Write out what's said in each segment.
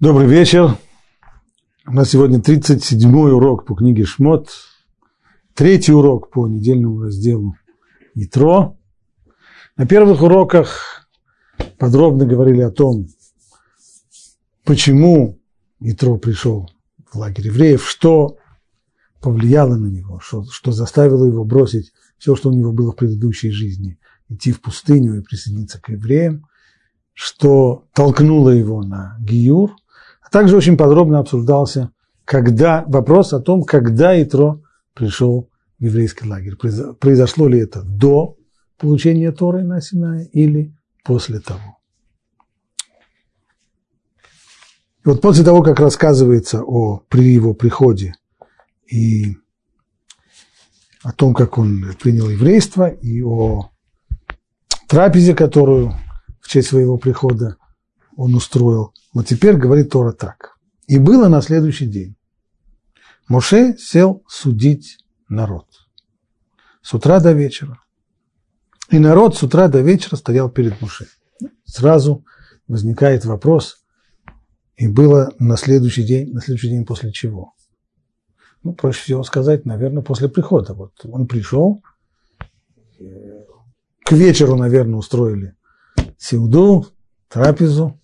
Добрый вечер. У нас сегодня 37-й урок по книге Шмот, третий урок по недельному разделу Итро. На первых уроках подробно говорили о том, почему Итро пришел в лагерь евреев, что повлияло на него, что, что заставило его бросить все, что у него было в предыдущей жизни, идти в пустыню и присоединиться к евреям, что толкнуло его на Гиюр, также очень подробно обсуждался когда, вопрос о том, когда Итро пришел в еврейский лагерь. Произошло ли это до получения Торы на Синае или после того. И вот после того, как рассказывается о при его приходе и о том, как он принял еврейство, и о трапезе, которую в честь своего прихода он устроил, вот теперь говорит Тора так. И было на следующий день. Моше сел судить народ. С утра до вечера. И народ с утра до вечера стоял перед Моше. Сразу возникает вопрос, и было на следующий день, на следующий день после чего? Ну, проще всего сказать, наверное, после прихода. Вот он пришел, к вечеру, наверное, устроили сеуду, трапезу,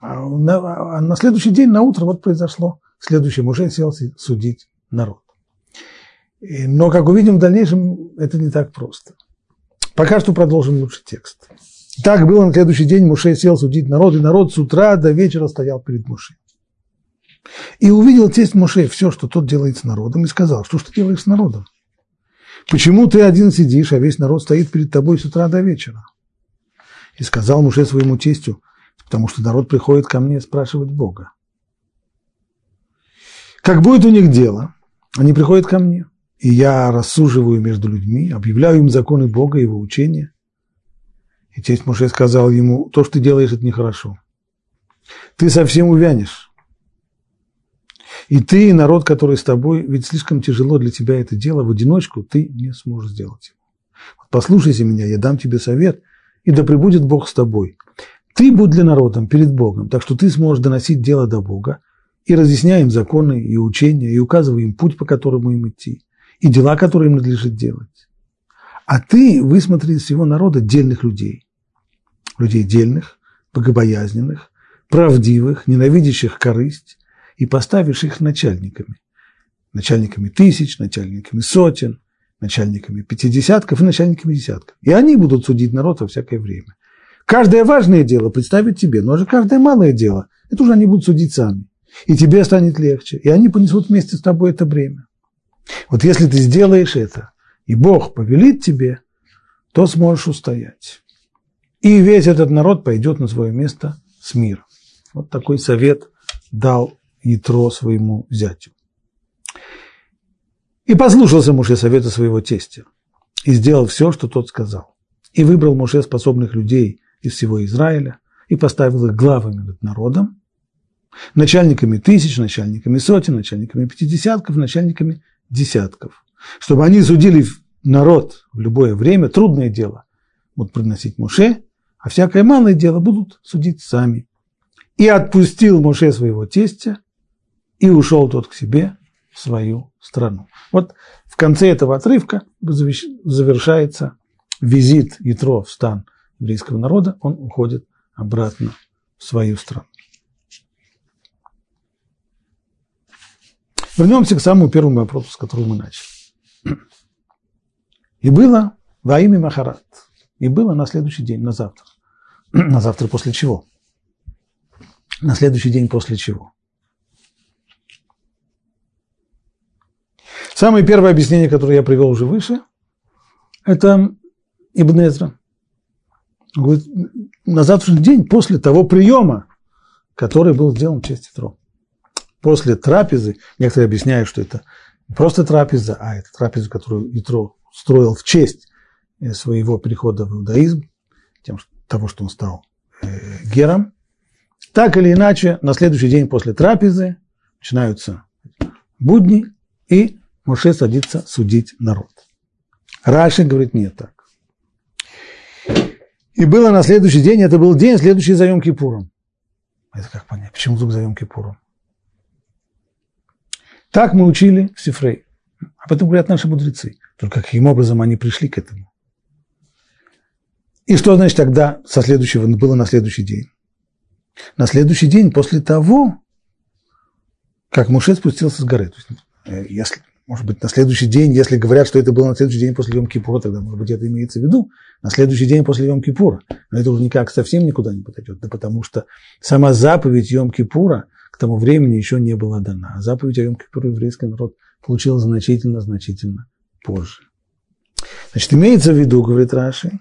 а на, а на следующий день, на утро, вот произошло. Следующий уже сел судить народ. Но, как увидим в дальнейшем, это не так просто. Пока что продолжим лучше текст. Так было на следующий день, Муше сел судить народ, и народ с утра до вечера стоял перед Муше. И увидел тесть Муше все, что тот делает с народом, и сказал, что ж ты делаешь с народом? Почему ты один сидишь, а весь народ стоит перед тобой с утра до вечера? И сказал Муше своему тестю, потому что народ приходит ко мне спрашивать Бога. Как будет у них дело, они приходят ко мне, и я рассуживаю между людьми, объявляю им законы Бога, его учения. И тесть Моше сказал ему, то, что ты делаешь, это нехорошо. Ты совсем увянешь. И ты, и народ, который с тобой, ведь слишком тяжело для тебя это дело, в одиночку ты не сможешь сделать его. Послушайся меня, я дам тебе совет, и да пребудет Бог с тобой. Ты будь для народа перед Богом, так что ты сможешь доносить дело до Бога и разъясняй им законы и учения, и указывай им путь, по которому им идти, и дела, которые им надлежит делать. А ты высмотри из всего народа дельных людей, людей дельных, богобоязненных, правдивых, ненавидящих корысть, и поставишь их начальниками. Начальниками тысяч, начальниками сотен, начальниками пятидесятков и начальниками десятков. И они будут судить народ во всякое время. Каждое важное дело представить тебе, но же каждое малое дело, это уже они будут судить сами. И тебе станет легче, и они понесут вместе с тобой это бремя. Вот если ты сделаешь это, и Бог повелит тебе, то сможешь устоять. И весь этот народ пойдет на свое место с миром. Вот такой совет дал Ятро своему зятю. И послушался Муше совета своего тестя, и сделал все, что тот сказал. И выбрал Муше способных людей из всего Израиля и поставил их главами над народом, начальниками тысяч, начальниками сотен, начальниками пятидесятков, начальниками десятков, чтобы они судили народ в любое время, трудное дело будут приносить Муше, а всякое малое дело будут судить сами. И отпустил Муше своего тестя, и ушел тот к себе в свою страну. Вот в конце этого отрывка завершается визит Ятро в стан – еврейского народа, он уходит обратно в свою страну. Вернемся к самому первому вопросу, с которого мы начали. И было во имя Махарат. И было на следующий день, на завтра. на завтра после чего? На следующий день после чего? Самое первое объяснение, которое я привел уже выше, это Ибн Эзра. Говорит, на завтрашний день, после того приема, который был сделан в честь Итро. После трапезы, некоторые объясняют, что это не просто трапеза, а это трапеза, которую Итро строил в честь э, своего перехода в иудаизм, тем, того, что он стал э, гером. Так или иначе, на следующий день после трапезы начинаются будни, и Моше садится судить народ. Раши говорит, нет так. И было на следующий день, это был день, следующий за Йом Кипуром. Это как понять? Почему вдруг за Йом-Кипуром? Так мы учили в Сифрей. Об этом говорят наши мудрецы. Только каким образом они пришли к этому? И что значит тогда со следующего было на следующий день? На следующий день после того, как Муше спустился с горы. То есть, э, если, может быть, на следующий день, если говорят, что это было на следующий день после Йом-Кипура, тогда, может быть, это имеется в виду, на следующий день после Йом-Кипура. Но это уже никак совсем никуда не подойдет, да потому что сама заповедь Йом-Кипура к тому времени еще не была дана. А заповедь о Йом-Кипуре еврейский народ получил значительно-значительно позже. Значит, имеется в виду, говорит Раши,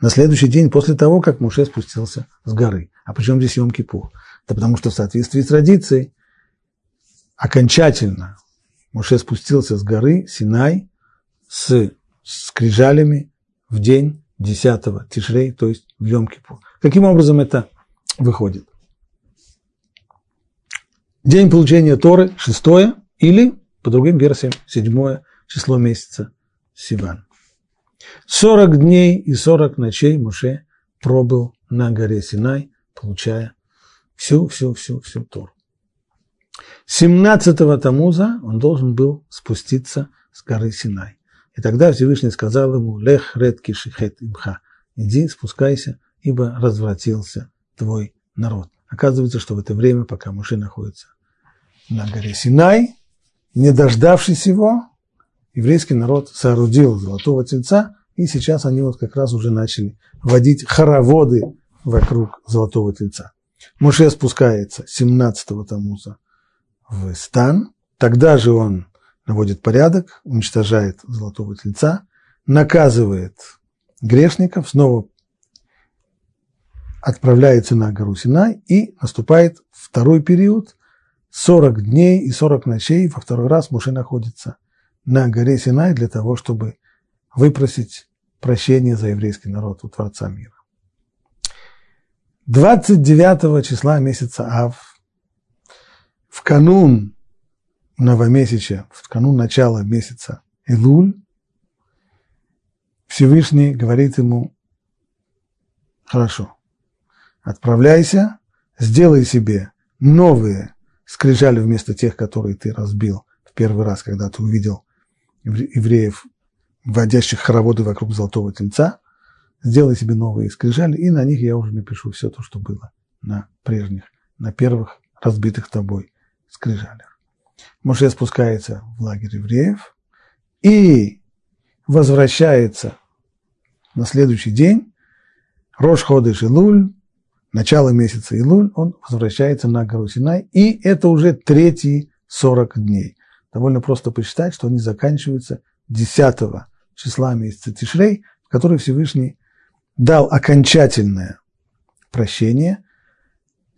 на следующий день после того, как Муше спустился с горы. А почему здесь Йом-Кипур? Да потому что в соответствии с традицией окончательно Муше спустился с горы Синай с скрижалями в день 10 Тишрей, то есть в Йом-Кипур. Каким образом это выходит? День получения Торы, шестое, или, по другим версиям, седьмое число месяца Сиван. Сорок дней и сорок ночей Муше пробыл на горе Синай, получая всю-всю-всю-всю Тору. 17-го Тамуза он должен был спуститься с горы Синай. И тогда Всевышний сказал ему, «Лех ред кишихет имха» – «Иди, спускайся, ибо развратился твой народ». Оказывается, что в это время, пока Муше находится на горе Синай, не дождавшись его, еврейский народ соорудил золотого тельца, и сейчас они вот как раз уже начали водить хороводы вокруг золотого тельца. Муше спускается 17-го Тамуза в стан, тогда же он наводит порядок, уничтожает золотого тельца, наказывает грешников, снова отправляется на гору Синай и наступает второй период, 40 дней и 40 ночей, во второй раз Муше находится на горе Синай для того, чтобы выпросить прощение за еврейский народ у Творца мира. 29 числа месяца Ав, в канун новомесяча, в канун начала месяца Илуль, Всевышний говорит ему, хорошо, отправляйся, сделай себе новые скрижали вместо тех, которые ты разбил в первый раз, когда ты увидел евреев, вводящих хороводы вокруг золотого тельца, сделай себе новые скрижали, и на них я уже напишу все то, что было на прежних, на первых разбитых тобой скрижалях. Моше спускается в лагерь евреев и возвращается на следующий день, Рош Ходыш Илуль, начало месяца Илуль, он возвращается на гору Синай, и это уже третьи 40 дней. Довольно просто посчитать, что они заканчиваются 10 числа месяца Тишрей, в который Всевышний дал окончательное прощение,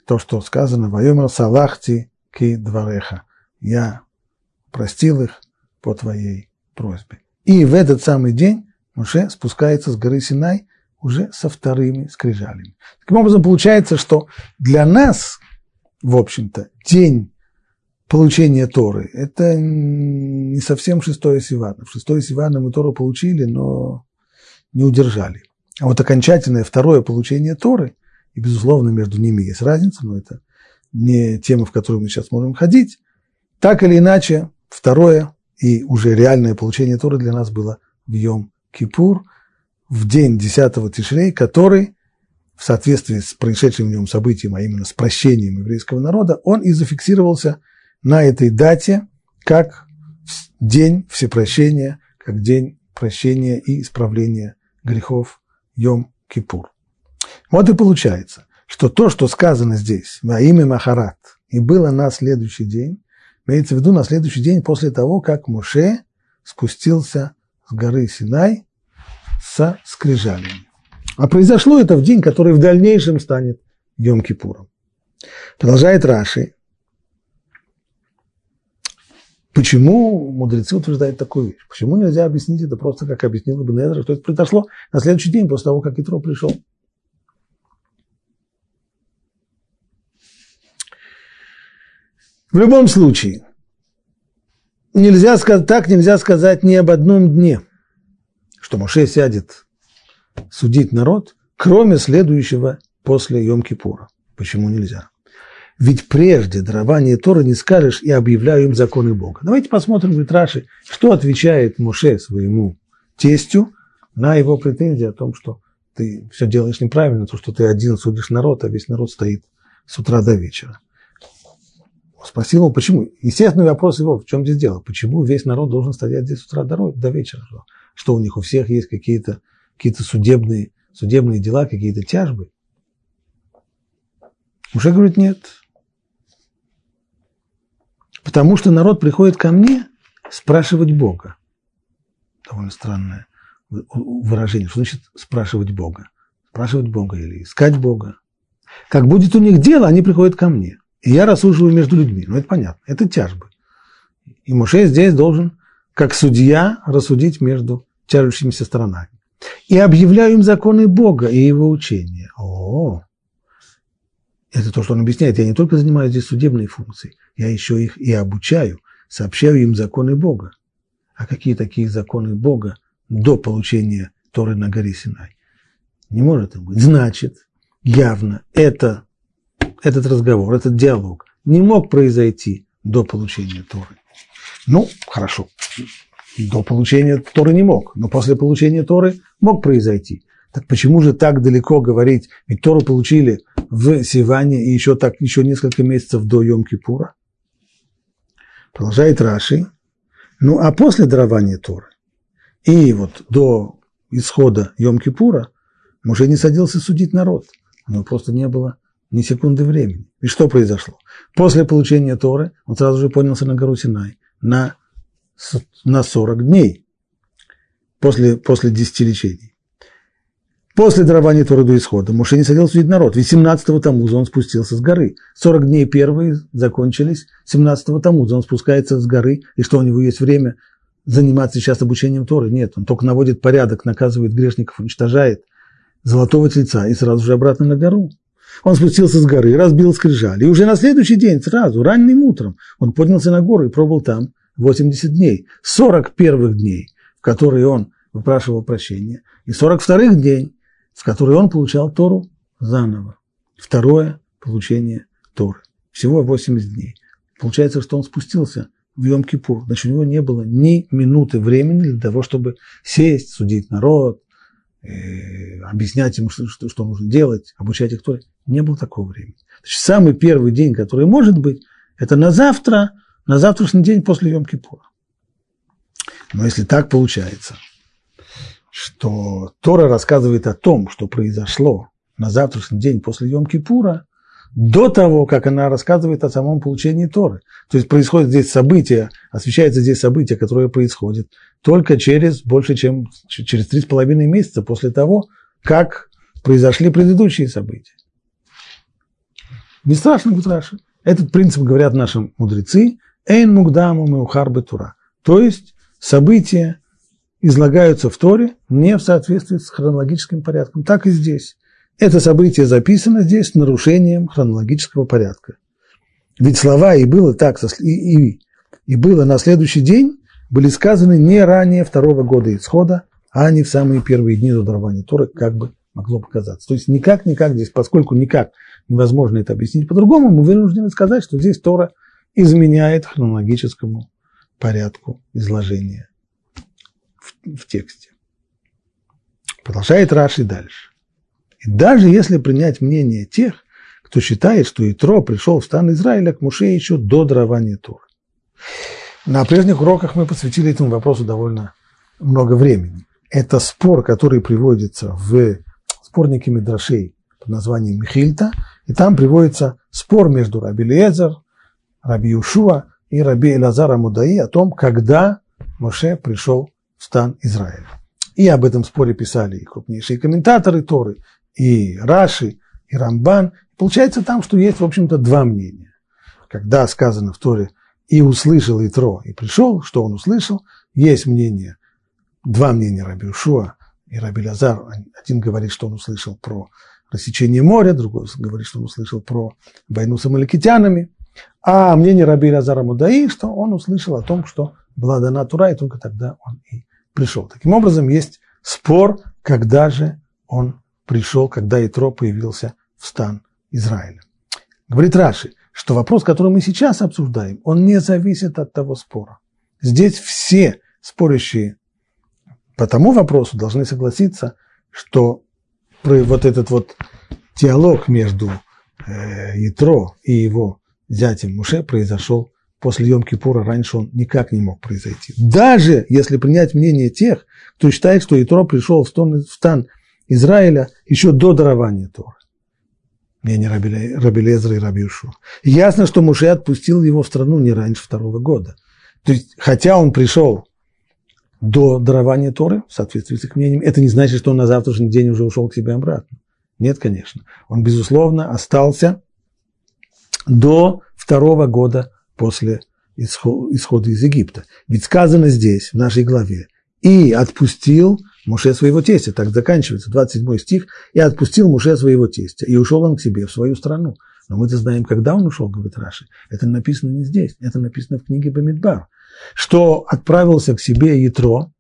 то, что сказано «Вайомер салахти ки двореха» – «Я простил их по твоей просьбе». И в этот самый день Муше спускается с горы Синай уже со вторыми скрижалями. Таким образом, получается, что для нас, в общем-то, день получения Торы – это не совсем шестое Сивана. В шестое Сивана мы Тору получили, но не удержали. А вот окончательное второе получение Торы, и, безусловно, между ними есть разница, но это не тема, в которую мы сейчас можем ходить, так или иначе, второе и уже реальное получение Торы для нас было в Йом-Кипур – в день 10 Тишрей, который в соответствии с происшедшим в нем событием, а именно с прощением еврейского народа, он и зафиксировался на этой дате как день всепрощения, как день прощения и исправления грехов Йом-Кипур. Вот и получается, что то, что сказано здесь, во имя Махарат, и было на следующий день, имеется в виду на следующий день после того, как Муше спустился с горы Синай со скрижалями. А произошло это в день, который в дальнейшем станет Йом-Кипуром. Продолжает Раши. Почему мудрецы утверждают такую вещь? Почему нельзя объяснить это просто, как объяснил Ибн Эзра, что это произошло на следующий день после того, как Итро пришел? В любом случае, нельзя так нельзя сказать ни об одном дне – что Моше сядет судить народ, кроме следующего после Йом-Кипура. Почему нельзя? Ведь прежде дарования Торы не скажешь и объявляю им законы Бога. Давайте посмотрим, говорит Раши, что отвечает Муше своему тестю на его претензии о том, что ты все делаешь неправильно, то, что ты один судишь народ, а весь народ стоит с утра до вечера. Спросил его, почему. Естественный вопрос его, в чем здесь дело? Почему весь народ должен стоять здесь с утра до, до вечера? Что у них у всех есть какие-то какие судебные, судебные дела, какие-то тяжбы? Уже говорит, нет. Потому что народ приходит ко мне спрашивать Бога. Довольно странное выражение. Что значит спрашивать Бога? Спрашивать Бога или искать Бога. Как будет у них дело, они приходят ко мне. И я рассуживаю между людьми. Ну, это понятно. Это тяжбы. И Муше здесь должен, как судья, рассудить между тяжущимися сторонами. И объявляю им законы Бога и его учения. О, это то, что он объясняет. Я не только занимаюсь здесь судебной функцией, я еще их и обучаю, сообщаю им законы Бога. А какие такие законы Бога до получения Торы на горе Синай? Не может быть. Значит, явно это, этот разговор, этот диалог не мог произойти до получения Торы. Ну, хорошо, до получения Торы не мог, но после получения Торы мог произойти. Так почему же так далеко говорить? Ведь Тору получили в Сиване и еще так еще несколько месяцев до Йом-Кипура. Продолжает Раши. Ну, а после дарования Торы и вот до исхода Йом-Кипура уже не садился судить народ. Него просто не было ни секунды времени. И что произошло? После получения Торы он сразу же поднялся на гору Синай на, на 40 дней после, после 10 лечений. После дарования Торы до исхода Муше не садил судить народ. Ведь 17-го Тамуза он спустился с горы. 40 дней первые закончились, 17-го Тамуза он спускается с горы. И что, у него есть время заниматься сейчас обучением Торы? Нет, он только наводит порядок, наказывает грешников, уничтожает золотого тельца и сразу же обратно на гору. Он спустился с горы, разбил скрижали. И уже на следующий день, сразу, ранним утром, он поднялся на гору и пробыл там 80 дней. 40 первых дней, в которые он выпрашивал прощения, и 42 день, в который он получал Тору заново. Второе – получение Торы. Всего 80 дней. Получается, что он спустился в Йом-Кипур. Значит, у него не было ни минуты времени для того, чтобы сесть, судить народ, объяснять ему, что, что, что нужно делать, обучать их Торе. Не было такого времени. Значит, самый первый день, который может быть, это на завтра, на завтрашний день после Йом-Кипура. Но если так получается – что Тора рассказывает о том, что произошло на завтрашний день после Йом-Кипура, до того, как она рассказывает о самом получении Торы. То есть происходит здесь событие, освещается здесь событие, которое происходит только через больше, чем через три с половиной месяца после того, как произошли предыдущие события. Не страшно, Гутраши. Этот принцип говорят наши мудрецы. Эйн мугдаму меухар тура. То есть события излагаются в Торе не в соответствии с хронологическим порядком. Так и здесь. Это событие записано здесь нарушением хронологического порядка. Ведь слова «и было так», и, и, и было на следующий день были сказаны не ранее второго года исхода, а не в самые первые дни до дарования Торы, как бы могло показаться. То есть никак-никак здесь, поскольку никак невозможно это объяснить по-другому, мы вынуждены сказать, что здесь Тора изменяет хронологическому порядку изложения в тексте. Продолжает Раши дальше. И даже если принять мнение тех, кто считает, что Итро пришел в стан Израиля к Муше еще до дарования Тур. На прежних уроках мы посвятили этому вопросу довольно много времени. Это спор, который приводится в спорнике Мидрашей под названием Михильта, и там приводится спор между Раби Лезер, Раби Юшуа и Раби Элазара Мудаи о том, когда Моше пришел в стан Израиля. И об этом споре писали и крупнейшие комментаторы Торы, и Раши, и Рамбан. Получается там, что есть, в общем-то, два мнения. Когда сказано в Торе «и услышал Итро, и пришел», что он услышал, есть мнение, два мнения Раби Ушуа и Раби Лазар. Один говорит, что он услышал про рассечение моря, другой говорит, что он услышал про войну с амаликитянами. А мнение Раби Лазара Мудаи, что он услышал о том, что была дана Тура, и только тогда он и пришел. Таким образом, есть спор, когда же он пришел, когда Итро появился в стан Израиля. Говорит Раши, что вопрос, который мы сейчас обсуждаем, он не зависит от того спора. Здесь все спорящие по тому вопросу должны согласиться, что вот этот вот диалог между э, Ятро и его зятем Муше произошел после Йом-Кипура, раньше он никак не мог произойти. Даже если принять мнение тех, кто считает, что Ятро пришел в стан Израиля еще до дарования Торы. Мнение Раби Лезра и Раби Юшу. Ясно, что Муше отпустил его в страну не раньше второго года. То есть, хотя он пришел до дарования Торы, в соответствии с их мнением, это не значит, что он на завтрашний день уже ушел к себе обратно. Нет, конечно. Он, безусловно, остался до второго года после исхода из Египта. Ведь сказано здесь, в нашей главе, «И отпустил Муше своего тестя», так заканчивается 27 стих, «И отпустил Муше своего тестя, и ушел он к себе в свою страну». Но мы-то знаем, когда он ушел, говорит Раши. Это написано не здесь, это написано в книге Бамидбар что отправился к себе Ятро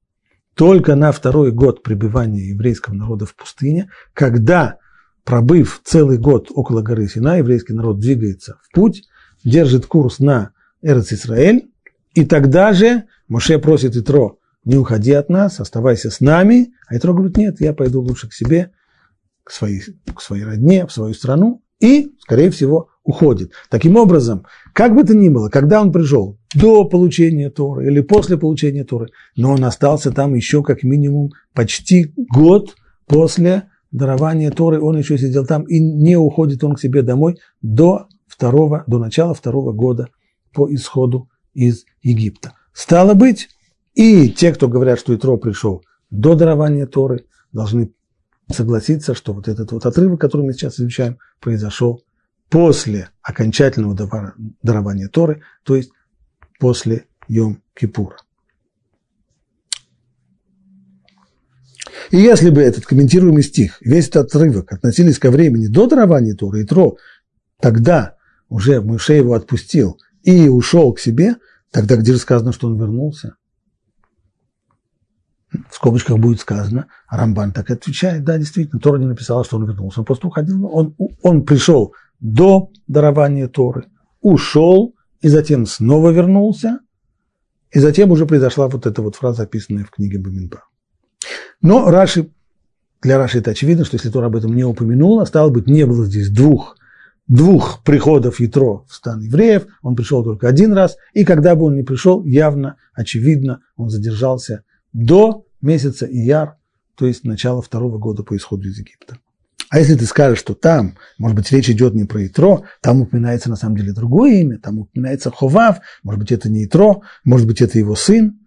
только на второй год пребывания еврейского народа в пустыне, когда, пробыв целый год около горы Сина, еврейский народ двигается в путь, держит курс на Эрц Исраэль, и тогда же Моше просит Итро, не уходи от нас, оставайся с нами, а Итро говорит, нет, я пойду лучше к себе, к своей, к своей родне, в свою страну, и, скорее всего, уходит. Таким образом, как бы то ни было, когда он пришел? До получения Торы или после получения Торы, но он остался там еще как минимум почти год после дарования Торы, он еще сидел там, и не уходит он к себе домой до второго, до начала второго года по исходу из Египта. Стало быть, и те, кто говорят, что Итро пришел до дарования Торы, должны согласиться, что вот этот вот отрывок, который мы сейчас изучаем, произошел после окончательного дарования Торы, то есть после Йом-Кипура. И если бы этот комментируемый стих, весь этот отрывок относились ко времени до дарования Торы и Тро, тогда уже Муше его отпустил и ушел к себе, тогда где же сказано, что он вернулся? В скобочках будет сказано, Рамбан так отвечает, да, действительно, Тора не написала, что он вернулся, он просто уходил, он, он пришел до дарования Торы, ушел и затем снова вернулся, и затем уже произошла вот эта вот фраза, описанная в книге Баминба. Но Раши, для Раши это очевидно, что если Тора об этом не упомянула, стало быть, не было здесь двух, двух приходов Ятро в стан евреев, он пришел только один раз, и когда бы он ни пришел, явно, очевидно, он задержался до месяца Ияр, то есть начала второго года по исходу из Египта. А если ты скажешь, что там, может быть, речь идет не про Итро, там упоминается на самом деле другое имя, там упоминается Ховав, может быть, это не Итро, может быть, это его сын.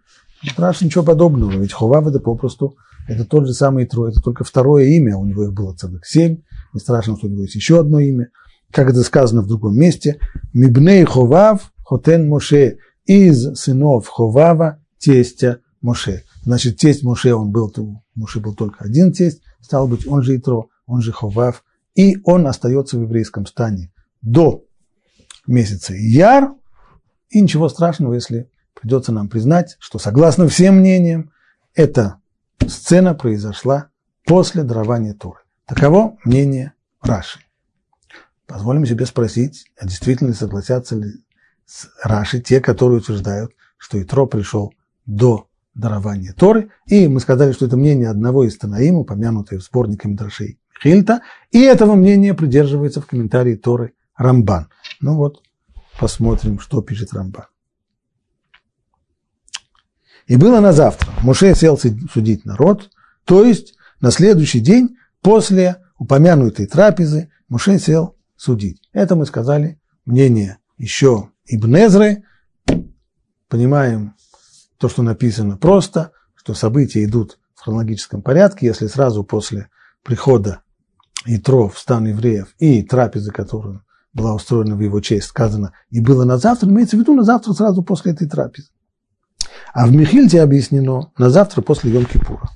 Не спрашивай ничего подобного, ведь Ховав это попросту, это тот же самый Итро, это только второе имя, у него их было целых семь, не страшно, что у него есть еще одно имя. Как это сказано в другом месте, Мибней Ховав, Хотен Моше, из сынов Ховава, тестя Моше. Значит, тесть Моше, он был, Моше был только один тесть, стал быть, он же Итро, он же Ховав, и он остается в еврейском стане до месяца Яр, и ничего страшного, если придется нам признать, что согласно всем мнениям, эта сцена произошла после дарования Торы. Таково мнение Раши. Позволим себе спросить, а действительно согласятся ли с Раши те, которые утверждают, что Итро пришел до дарования Торы, и мы сказали, что это мнение одного из Танаим, упомянутое в сборнике Мидрашей Хильта, и этого мнения придерживается в комментарии Торы Рамбан. Ну вот, посмотрим, что пишет Рамбан. И было на завтра. Муше сел судить народ, то есть на следующий день после упомянутой трапезы Муше сел судить. Это мы сказали мнение еще Ибнезры. Понимаем то, что написано просто, что события идут в хронологическом порядке, если сразу после прихода Итро в стан евреев и трапезы, которая была устроена в его честь, сказано, и было на завтра, имеется в виду на завтра сразу после этой трапезы. А в Михильте объяснено на завтра после Йом-Кипура.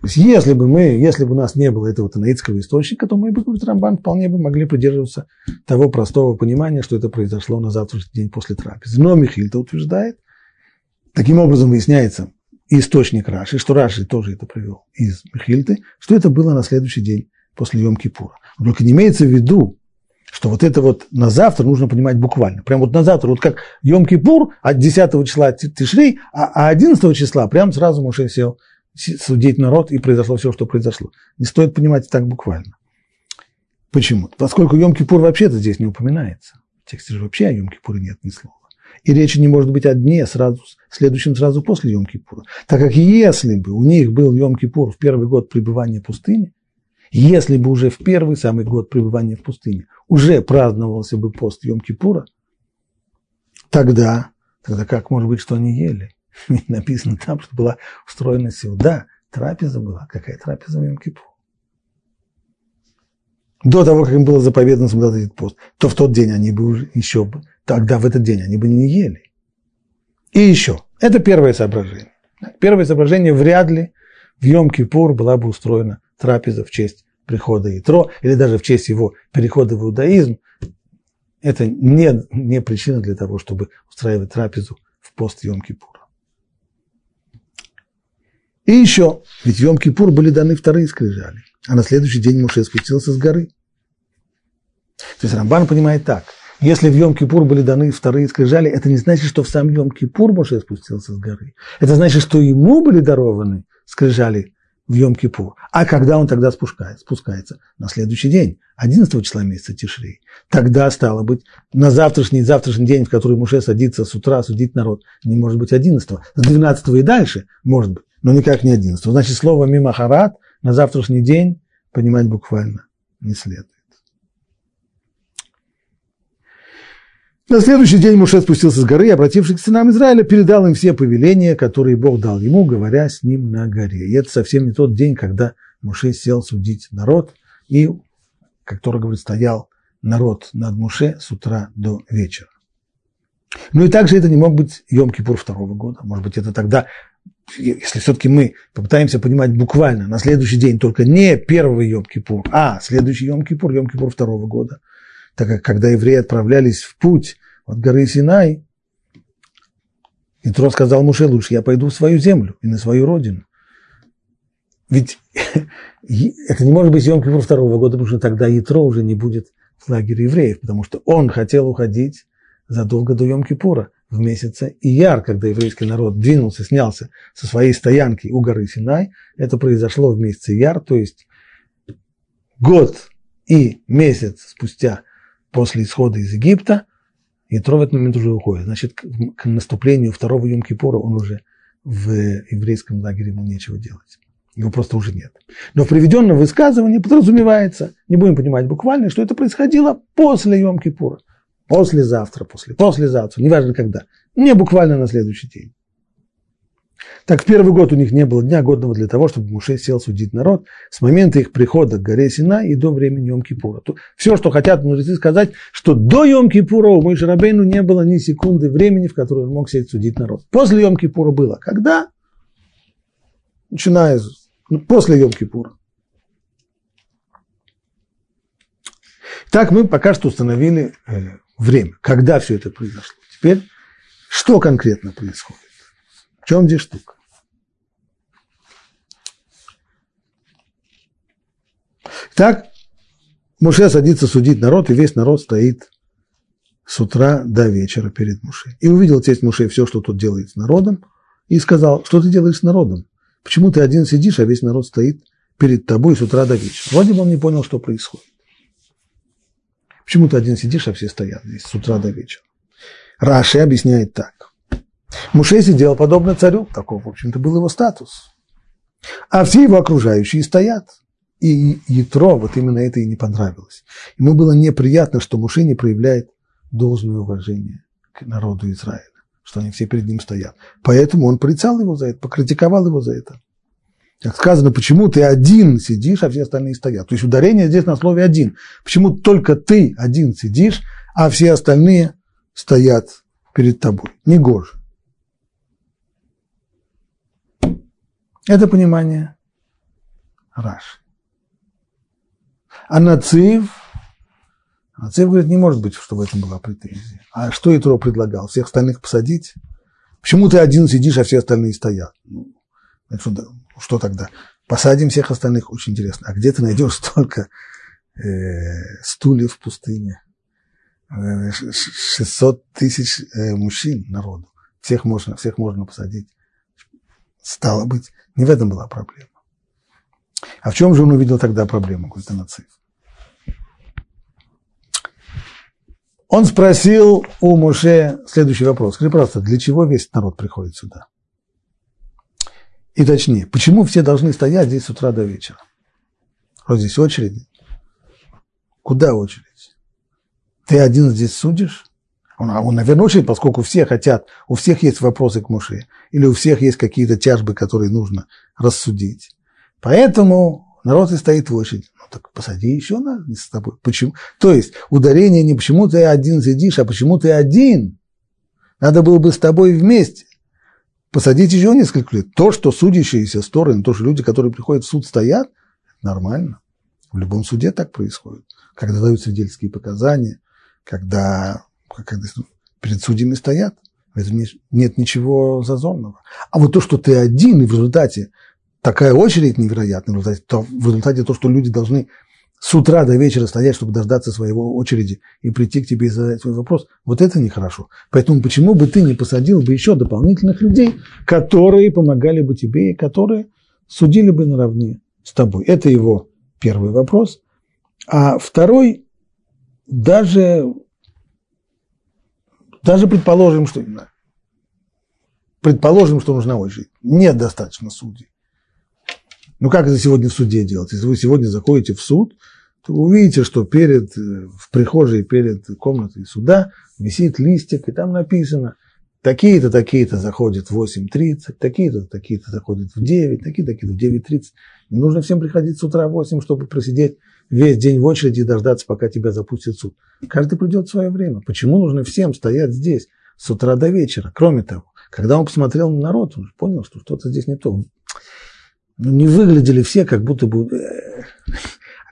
То есть, если бы мы, если бы у нас не было этого танаитского источника, то мы бы, говорит Рамбан, вполне бы могли придерживаться того простого понимания, что это произошло на завтрашний день после трапезы. Но Михильта утверждает, таким образом выясняется, источник Раши, что Раши тоже это привел из Михильты, что это было на следующий день после Йом-Кипура. Только не имеется в виду, что вот это вот на завтра нужно понимать буквально. Прям вот на завтра, вот как Йом-Кипур от 10 числа Тишрей, а 11 а числа прям сразу Моше сел судить народ, и произошло все, что произошло. Не стоит понимать так буквально. Почему? Поскольку Йом-Кипур вообще-то здесь не упоминается. В тексте же вообще о Йом-Кипуре нет ни слова. И речи не может быть о дне, сразу, следующем сразу после Йом-Кипура. Так как если бы у них был Йом-Кипур в первый год пребывания в пустыне, если бы уже в первый самый год пребывания в пустыне уже праздновался бы пост Йом-Кипура, тогда, тогда как может быть, что они ели? Ведь написано там, что была устроена сюда, трапеза была. Какая трапеза в Йом-Кипур? До того, как им было заповедано соблюдать этот пост, то в тот день они бы уже еще бы, тогда в этот день они бы не ели. И еще, это первое соображение. Первое соображение вряд ли в Йом-Кипур была бы устроена трапеза в честь прихода Итро, или даже в честь его перехода в иудаизм, это не, не причина для того, чтобы устраивать трапезу в пост Йом-Кипура. И еще, ведь Йом-Кипур были даны вторые скрижали, а на следующий день Муше спустился с горы. То есть Рамбан понимает так, если в Йом-Кипур были даны вторые скрижали, это не значит, что в сам Йом-Кипур Муше спустился с горы. Это значит, что ему были дарованы скрижали в Йом-Кипур. А когда он тогда спускается? спускается? На следующий день, 11 числа месяца Тишрей. Тогда, стало быть, на завтрашний, завтрашний день, в который Муше садится с утра судить народ, не может быть 11 С 12 и дальше может быть, но никак не 11 Значит, слово «мимахарат» на завтрашний день понимать буквально не следует. На следующий день Муше спустился с горы и, обратившись к сынам Израиля, передал им все повеления, которые Бог дал ему, говоря с ним на горе. И это совсем не тот день, когда Муше сел судить народ, и, как Тора говорит, стоял народ над Муше с утра до вечера. Ну и также это не мог быть Йом-Кипур второго года. Может быть, это тогда, если все-таки мы попытаемся понимать буквально, на следующий день только не первый Йом-Кипур, а следующий Йом-Кипур, Йом-Кипур второго года – так как когда евреи отправлялись в путь от горы Синай, Итро сказал Муше, лучше я пойду в свою землю и на свою родину. Ведь это не может быть Кипур второго года, потому что тогда Итро уже не будет в лагере евреев, потому что он хотел уходить задолго до Йом-Кипура, в месяце Ияр, когда еврейский народ двинулся, снялся со своей стоянки у горы Синай. Это произошло в месяце Ияр, то есть год и месяц спустя после исхода из Египта, Ятро в этот момент уже уходит. Значит, к наступлению второго Йом-Кипура он уже в еврейском лагере ему нечего делать. Его просто уже нет. Но в приведенном высказывании подразумевается, не будем понимать буквально, что это происходило после Йом-Кипура. Послезавтра, после, послезавтра, неважно когда. Не буквально на следующий день. Так в первый год у них не было дня годного для того, чтобы Муше сел судить народ с момента их прихода к горе Сина и до времени Йом-Кипура. Все, что хотят мудрецы сказать, что до Йом-Кипура у Мойши Рабейну не было ни секунды времени, в которой он мог сесть судить народ. После Йом-Кипура было. Когда? Начиная с, ну, после Йом-Кипура. Так мы пока что установили э, время, когда все это произошло. Теперь, что конкретно происходит? Чем здесь штука? Так, Муше садится судить народ, и весь народ стоит с утра до вечера перед Муше. И увидел тесть Муше все, что тут делает с народом, и сказал, что ты делаешь с народом? Почему ты один сидишь, а весь народ стоит перед тобой с утра до вечера? Вроде бы он не понял, что происходит. Почему ты один сидишь, а все стоят здесь с утра до вечера? Раши объясняет так. Муше сидел подобно царю, таков, в общем-то, был его статус. А все его окружающие стоят. И Ятро вот именно это и не понравилось. Ему было неприятно, что Муше не проявляет должное уважение к народу Израиля, что они все перед ним стоят. Поэтому он порицал его за это, покритиковал его за это. Как сказано, почему ты один сидишь, а все остальные стоят. То есть ударение здесь на слове «один». Почему только ты один сидишь, а все остальные стоят перед тобой. Негоже. Это понимание Раш. А Нацив, Нацив говорит, не может быть, чтобы в этом была претензия. А что Итро предлагал? Всех остальных посадить? Почему ты один сидишь, а все остальные стоят? Ну, что, что тогда? Посадим всех остальных, очень интересно. А где ты найдешь столько э, стульев в пустыне? 600 тысяч э, мужчин народу. Всех можно, всех можно посадить. Стало быть, не в этом была проблема. А в чем же он увидел тогда проблему, Анациф? Он спросил у Моше следующий вопрос. Скажи, просто, для чего весь народ приходит сюда? И точнее, почему все должны стоять здесь с утра до вечера? Вот здесь очереди. Куда очередь? Ты один здесь судишь? Он, он, наверное, очередь, поскольку все хотят, у всех есть вопросы к Муше, или у всех есть какие-то тяжбы, которые нужно рассудить. Поэтому народ и стоит в очереди. Ну так посади еще нас с тобой. Почему? То есть ударение не почему ты один сидишь, а почему ты один. Надо было бы с тобой вместе. Посадить еще несколько лет. То, что судящиеся стороны, то, что люди, которые приходят в суд, стоят, нормально. В любом суде так происходит. Когда дают свидетельские показания, когда, когда перед судьями стоят. В этом нет ничего зазорного. А вот то, что ты один, и в результате такая очередь невероятная, в результате, то, в результате то, что люди должны с утра до вечера стоять, чтобы дождаться своего очереди и прийти к тебе и задать свой вопрос, вот это нехорошо. Поэтому почему бы ты не посадил бы еще дополнительных людей, которые помогали бы тебе и которые судили бы наравне с тобой? Это его первый вопрос. А второй, даже, даже предположим, что предположим, что нужна очередь. Нет достаточно судей. Ну как это сегодня в суде делать? Если вы сегодня заходите в суд, то вы увидите, что перед, э, в прихожей перед комнатой суда висит листик, и там написано, такие-то, такие-то заходят в 8.30, такие-то, такие-то заходят в 9, такие-то, такие-то в 9.30. Не нужно всем приходить с утра в 8, чтобы просидеть весь день в очереди и дождаться, пока тебя запустят в суд. Каждый придет в свое время. Почему нужно всем стоять здесь с утра до вечера? Кроме того, когда он посмотрел на народ, он понял, что что-то здесь не то ну, не выглядели все, как будто бы... Э,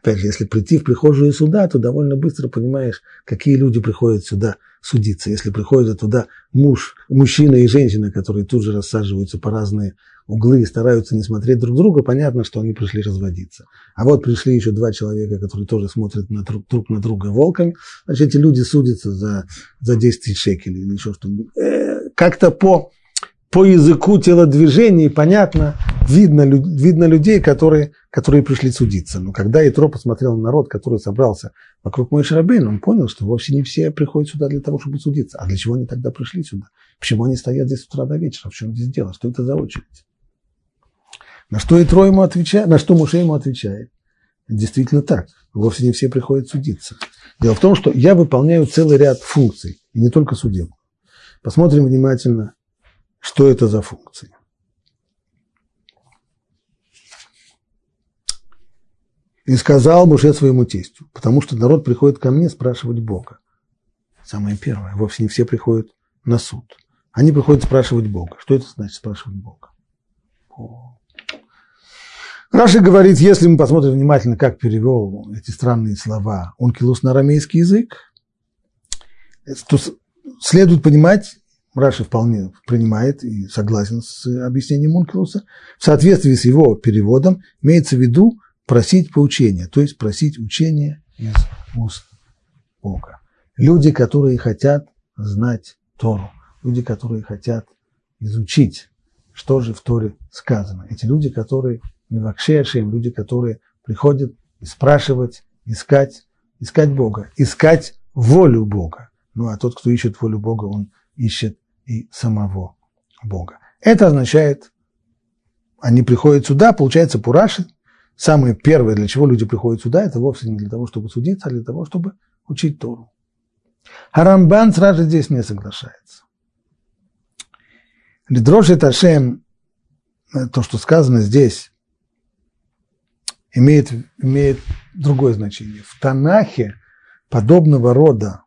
опять же, если прийти в прихожую суда, то довольно быстро понимаешь, какие люди приходят сюда судиться. Если приходят туда муж, мужчина и женщина, которые тут же рассаживаются по разные углы и стараются не смотреть друг друга, понятно, что они пришли разводиться. А вот пришли еще два человека, которые тоже смотрят на друг, друг на друга волками, значит, эти люди судятся за, за 10 тысяч шекелей или еще что-нибудь. Э, как-то по по языку телодвижений понятно, видно, видно людей, которые, которые пришли судиться. Но когда Итро посмотрел на народ, который собрался вокруг Мой Шарабейн, он понял, что вовсе не все приходят сюда для того, чтобы судиться. А для чего они тогда пришли сюда? Почему они стоят здесь с утра до вечера? В чем здесь дело? Что это за очередь? На что Итро ему отвечает, на что Муше ему отвечает? Действительно так. Вовсе не все приходят судиться. Дело в том, что я выполняю целый ряд функций, и не только судебных. Посмотрим внимательно что это за функции? И сказал Муше своему тестю, потому что народ приходит ко мне спрашивать Бога. Самое первое, вовсе не все приходят на суд. Они приходят спрашивать Бога. Что это значит спрашивать Бога? Раши говорит, если мы посмотрим внимательно, как перевел эти странные слова Ункилус на арамейский язык, то следует понимать Раши вполне принимает и согласен с объяснением Мункилуса. В соответствии с его переводом имеется в виду просить поучения, то есть просить учения из уст Бога. Люди, которые хотят знать Тору, люди, которые хотят изучить, что же в Торе сказано. Эти люди, которые мивакшешим, люди, которые приходят и спрашивать, искать, искать Бога, искать волю Бога. Ну а тот, кто ищет волю Бога, он ищет и самого Бога. Это означает, они приходят сюда, получается, Пураши, самое первое, для чего люди приходят сюда, это вовсе не для того, чтобы судиться, а для того, чтобы учить Тору. Харамбан сразу же здесь не соглашается. Лидроши Ташем, э, то, что сказано здесь, имеет, имеет другое значение. В Танахе подобного рода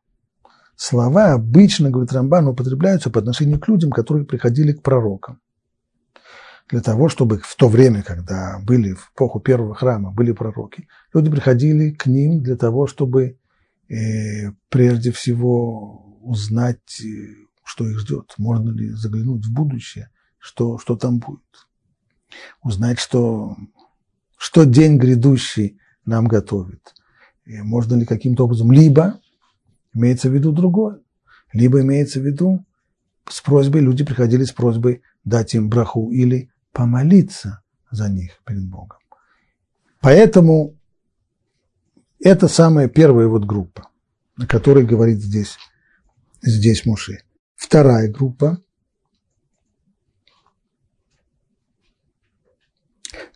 слова обычно, говорит Рамбан, употребляются по отношению к людям, которые приходили к пророкам. Для того, чтобы в то время, когда были в эпоху первого храма, были пророки, люди приходили к ним для того, чтобы э, прежде всего узнать, э, что их ждет, можно ли заглянуть в будущее, что, что там будет. Узнать, что, что день грядущий нам готовит. И можно ли каким-то образом либо имеется в виду другое. Либо имеется в виду, с просьбой, люди приходили с просьбой дать им браху или помолиться за них перед Богом. Поэтому это самая первая вот группа, о которой говорит здесь, здесь Муше. Вторая группа.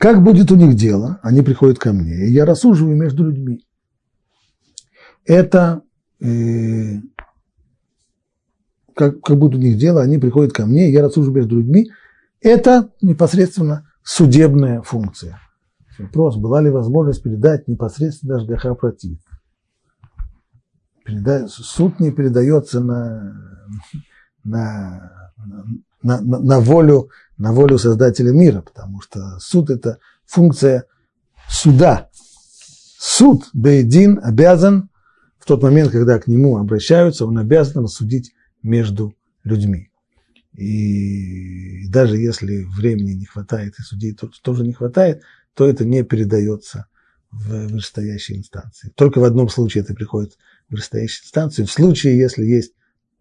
Как будет у них дело? Они приходят ко мне, и я рассуживаю между людьми. Это э, как, как будет у них дело, они приходят ко мне, я рассуживаю между людьми. Это непосредственно судебная функция. Вопрос, была ли возможность передать непосредственно Ашгаха против. Переда... Суд не передается на, на, на, на, на, волю, на волю Создателя мира, потому что суд – это функция суда. Суд, Бейдин, обязан в тот момент, когда к нему обращаются, он обязан рассудить между людьми. И даже если времени не хватает и судей тоже не хватает, то это не передается в вышестоящей инстанции. Только в одном случае это приходит в вышестоящую инстанцию, в случае, если есть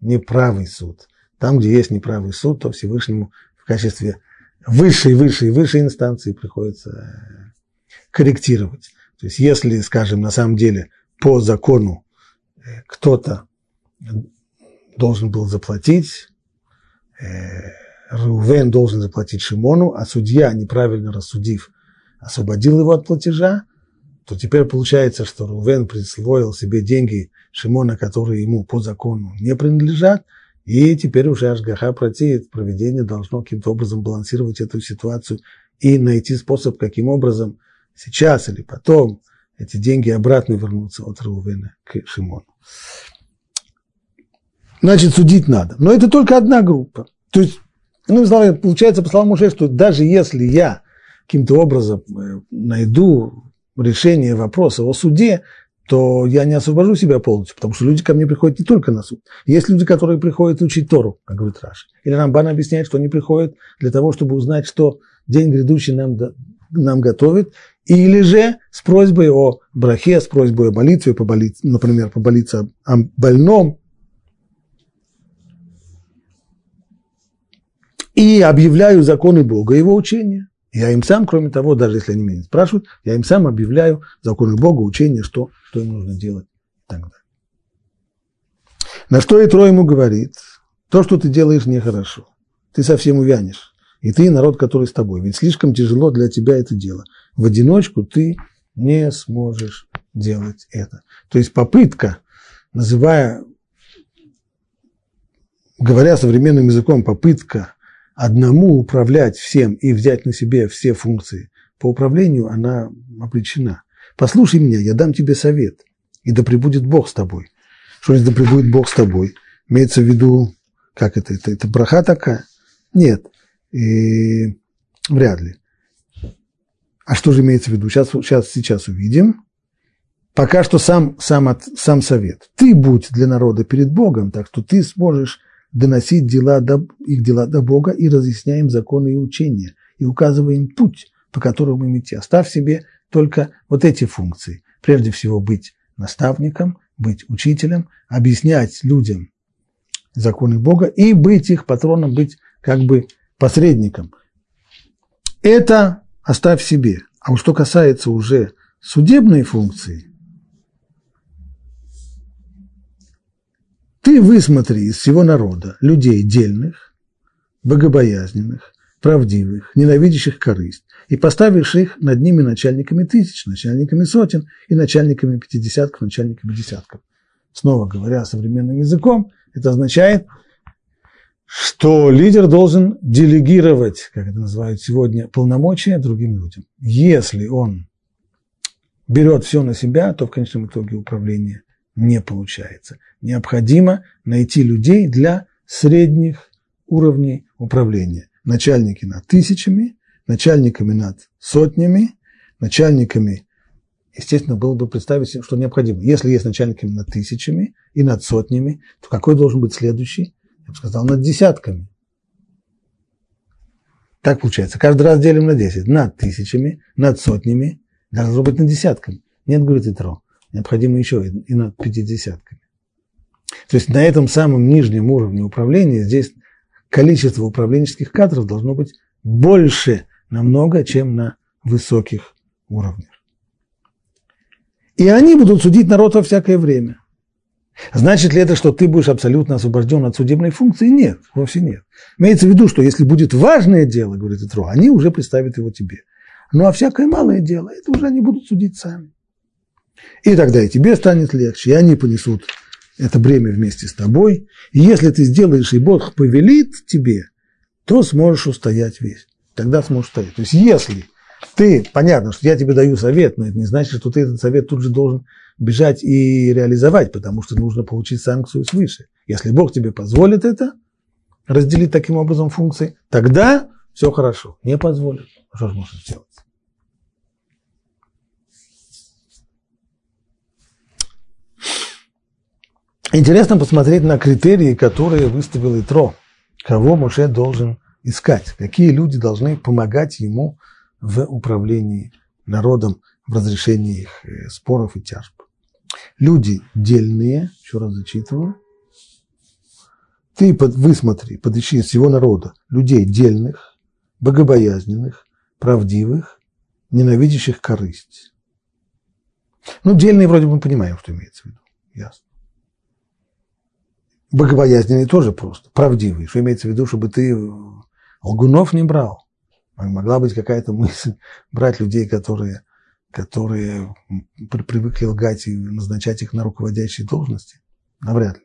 неправый суд. Там, где есть неправый суд, то Всевышнему качестве высшей, высшей, высшей инстанции приходится э, корректировать. То есть если, скажем, на самом деле по закону э, кто-то должен был заплатить, э, Рувен должен заплатить Шимону, а судья, неправильно рассудив, освободил его от платежа, то теперь получается, что Рувен присвоил себе деньги Шимона, которые ему по закону не принадлежат, и теперь уже Ашгаха протеет, проведение должно каким-то образом балансировать эту ситуацию и найти способ, каким образом сейчас или потом эти деньги обратно вернутся от Рувена к Шимону значит, судить надо. Но это только одна группа. То есть, ну, получается, по словам Муше, что даже если я каким-то образом э, найду решение вопроса о суде, то я не освобожу себя полностью, потому что люди ко мне приходят не только на суд. Есть люди, которые приходят учить Тору, как говорит Раши. Или Рамбан объясняет, что они приходят для того, чтобы узнать, что день грядущий нам, нам готовит, или же с просьбой о брахе, с просьбой о молитве, поболиться, например, поболиться о больном, и объявляю законы Бога, его учения. Я им сам, кроме того, даже если они меня не спрашивают, я им сам объявляю законы Бога, учения, что, что им нужно делать и так далее. На что Итро ему говорит, то, что ты делаешь, нехорошо. Ты совсем увянешь. И ты, народ, который с тобой. Ведь слишком тяжело для тебя это дело. В одиночку ты не сможешь делать это. То есть попытка, называя, говоря современным языком, попытка одному управлять всем и взять на себе все функции по управлению, она обречена. Послушай меня, я дам тебе совет, и да пребудет Бог с тобой. Что значит, да пребудет Бог с тобой? Имеется в виду, как это, это, это браха такая? Нет, и вряд ли. А что же имеется в виду? Сейчас, сейчас, сейчас увидим. Пока что сам, сам, от, сам совет. Ты будь для народа перед Богом, так что ты сможешь доносить дела до, их дела до Бога и разъясняем законы и учения, и указываем путь, по которому им идти. Оставь себе только вот эти функции. Прежде всего быть наставником, быть учителем, объяснять людям законы Бога и быть их патроном, быть как бы посредником. Это оставь себе. А что касается уже судебной функции, Ты высмотри из всего народа людей дельных, богобоязненных, правдивых, ненавидящих корысть, и поставишь их над ними начальниками тысяч, начальниками сотен и начальниками пятидесятков, начальниками десятков. Снова говоря современным языком, это означает, что лидер должен делегировать, как это называют сегодня, полномочия другим людям. Если он берет все на себя, то в конечном итоге управление не получается. Необходимо найти людей для средних уровней управления. Начальники над тысячами, начальниками над сотнями, начальниками, естественно, было бы представить, что необходимо. Если есть начальниками над тысячами и над сотнями, то какой должен быть следующий? Я бы сказал, над десятками. Так получается. Каждый раз делим на 10. Над тысячами, над сотнями, должно быть над десятками. Нет, говорит Итро необходимо еще и над пятидесятками. То есть на этом самом нижнем уровне управления здесь количество управленческих кадров должно быть больше намного, чем на высоких уровнях. И они будут судить народ во всякое время. Значит ли это, что ты будешь абсолютно освобожден от судебной функции? Нет, вовсе нет. Имеется в виду, что если будет важное дело, говорит Итро, они уже представят его тебе. Ну а всякое малое дело, это уже они будут судить сами. И тогда и тебе станет легче, и они понесут это бремя вместе с тобой. И если ты сделаешь, и Бог повелит тебе, то сможешь устоять весь. Тогда сможешь стоять. То есть если ты, понятно, что я тебе даю совет, но это не значит, что ты этот совет тут же должен бежать и реализовать, потому что нужно получить санкцию свыше. Если Бог тебе позволит это, разделить таким образом функции, тогда все хорошо. Не позволит. Что же можно сделать? Интересно посмотреть на критерии, которые выставил Итро. Кого Моше должен искать, какие люди должны помогать ему в управлении народом, в разрешении их э, споров и тяжб. Люди дельные, еще раз зачитываю, ты под, высмотри, подыщи из всего народа людей дельных, богобоязненных, правдивых, ненавидящих корысть. Ну, дельные вроде бы мы понимаем, что имеется в виду. Ясно. Богобоязненные тоже просто. Правдивые. Что имеется в виду, чтобы ты лгунов не брал. Могла быть какая-то мысль брать людей, которые, которые привыкли лгать и назначать их на руководящие должности. Навряд ли.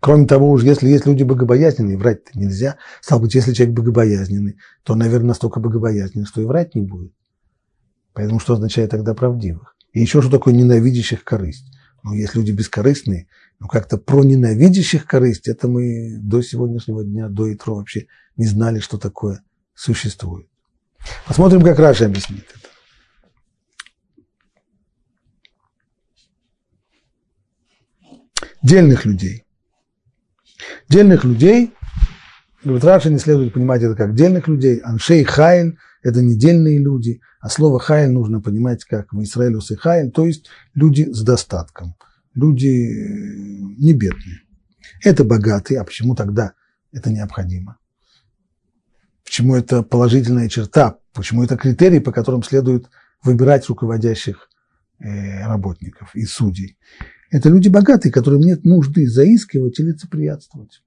Кроме того, уж если есть люди богобоязненные, врать-то нельзя. Стало быть, если человек богобоязненный, то, наверное, настолько богобоязненный, что и врать не будет. Поэтому что означает тогда правдивых? И еще что такое ненавидящих корысть? Ну, есть люди бескорыстные, но как-то про ненавидящих корысть, это мы до сегодняшнего дня, до итро вообще не знали, что такое существует. Посмотрим, как Раши объяснит это. Дельных людей. Дельных людей, говорит, Раши не следует понимать это как дельных людей. אנשי חיל – это не дельные люди, а слово חיל нужно понимать как וישראל עושה חיל, то есть люди с достатком, люди э, не бедные. Это богатые, а почему тогда это необходимо? Почему это положительная черта? Почему это критерий, по которым следует выбирать руководящих э, работников и судей? Это люди богатые, которым нет нужды заискивать или лицеприятствовать.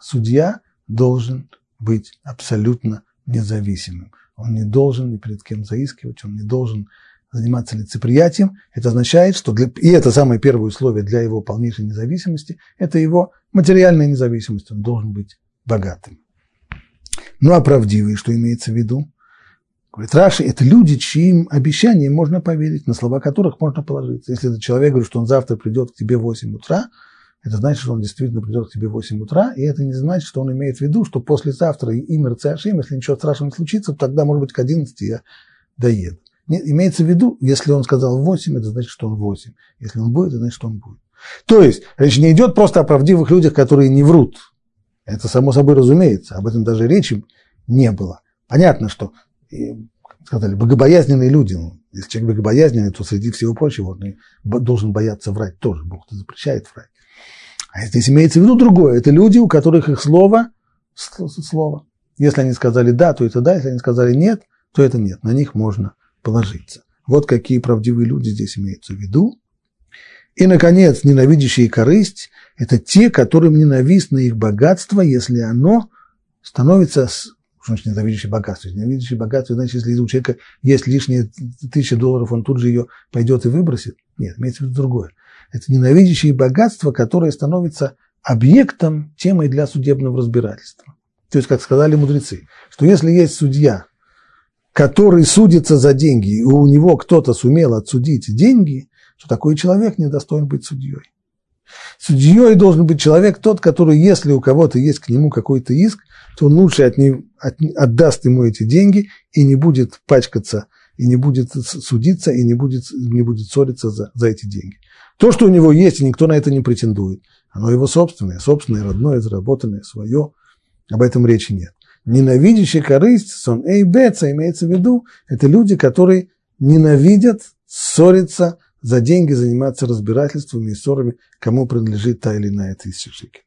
Судья должен быть абсолютно независимым. Он не должен ни перед кем заискивать, он не должен заниматься лицеприятием. Это означает, что для, и это самое первое условие для его полнейшей независимости, это его материальная независимость. Он должен быть богатым. Ну а правдивые, что имеется в виду? Говорит, Раши – это люди, чьим обещаниям можно поверить, на слова которых можно положиться. Если этот человек говорит, что он завтра придет к тебе в 8 утра, это значит, что он действительно придет к тебе в 8 утра, и это не значит, что он имеет в виду, что послезавтра и Мерцеашим, если ничего страшного не случится, то тогда, может быть, к 11 я доеду. Нет, имеется в виду, если он сказал 8, это значит, что он 8. Если он будет, это значит, что он будет. То есть, речь не идет просто о правдивых людях, которые не врут. Это само собой разумеется, об этом даже речи не было. Понятно, что сказали, богобоязненные люди. Ну, если человек богобоязненный, то среди всего прочего он должен бояться врать тоже. Бог запрещает врать. А здесь имеется в виду другое. Это люди, у которых их слово – слово. Если они сказали «да», то это «да», если они сказали «нет», то это «нет». На них можно положиться. Вот какие правдивые люди здесь имеются в виду. И, наконец, ненавидящие корысть – это те, которым ненавистно их богатство, если оно становится что значит ненавидящий богатство? Ненавидящий богатство, значит, если у человека есть лишние тысячи долларов, он тут же ее пойдет и выбросит. Нет, имеется в виду другое. Это ненавидящие богатство, которое становится объектом, темой для судебного разбирательства. То есть, как сказали мудрецы, что если есть судья, который судится за деньги, и у него кто-то сумел отсудить деньги, то такой человек не достоин быть судьей. Судьей должен быть человек тот, который, если у кого-то есть к нему какой-то иск, то он лучше от не, от, отдаст ему эти деньги и не будет пачкаться, и не будет судиться, и не будет, не будет ссориться за, за эти деньги. То, что у него есть, и никто на это не претендует, оно его собственное, собственное, родное, заработанное, свое, об этом речи нет. Ненавидящий корысть, сон эй беца, имеется в виду, это люди, которые ненавидят ссориться за деньги заниматься разбирательствами и ссорами, кому принадлежит та или иная тысяча шекелей.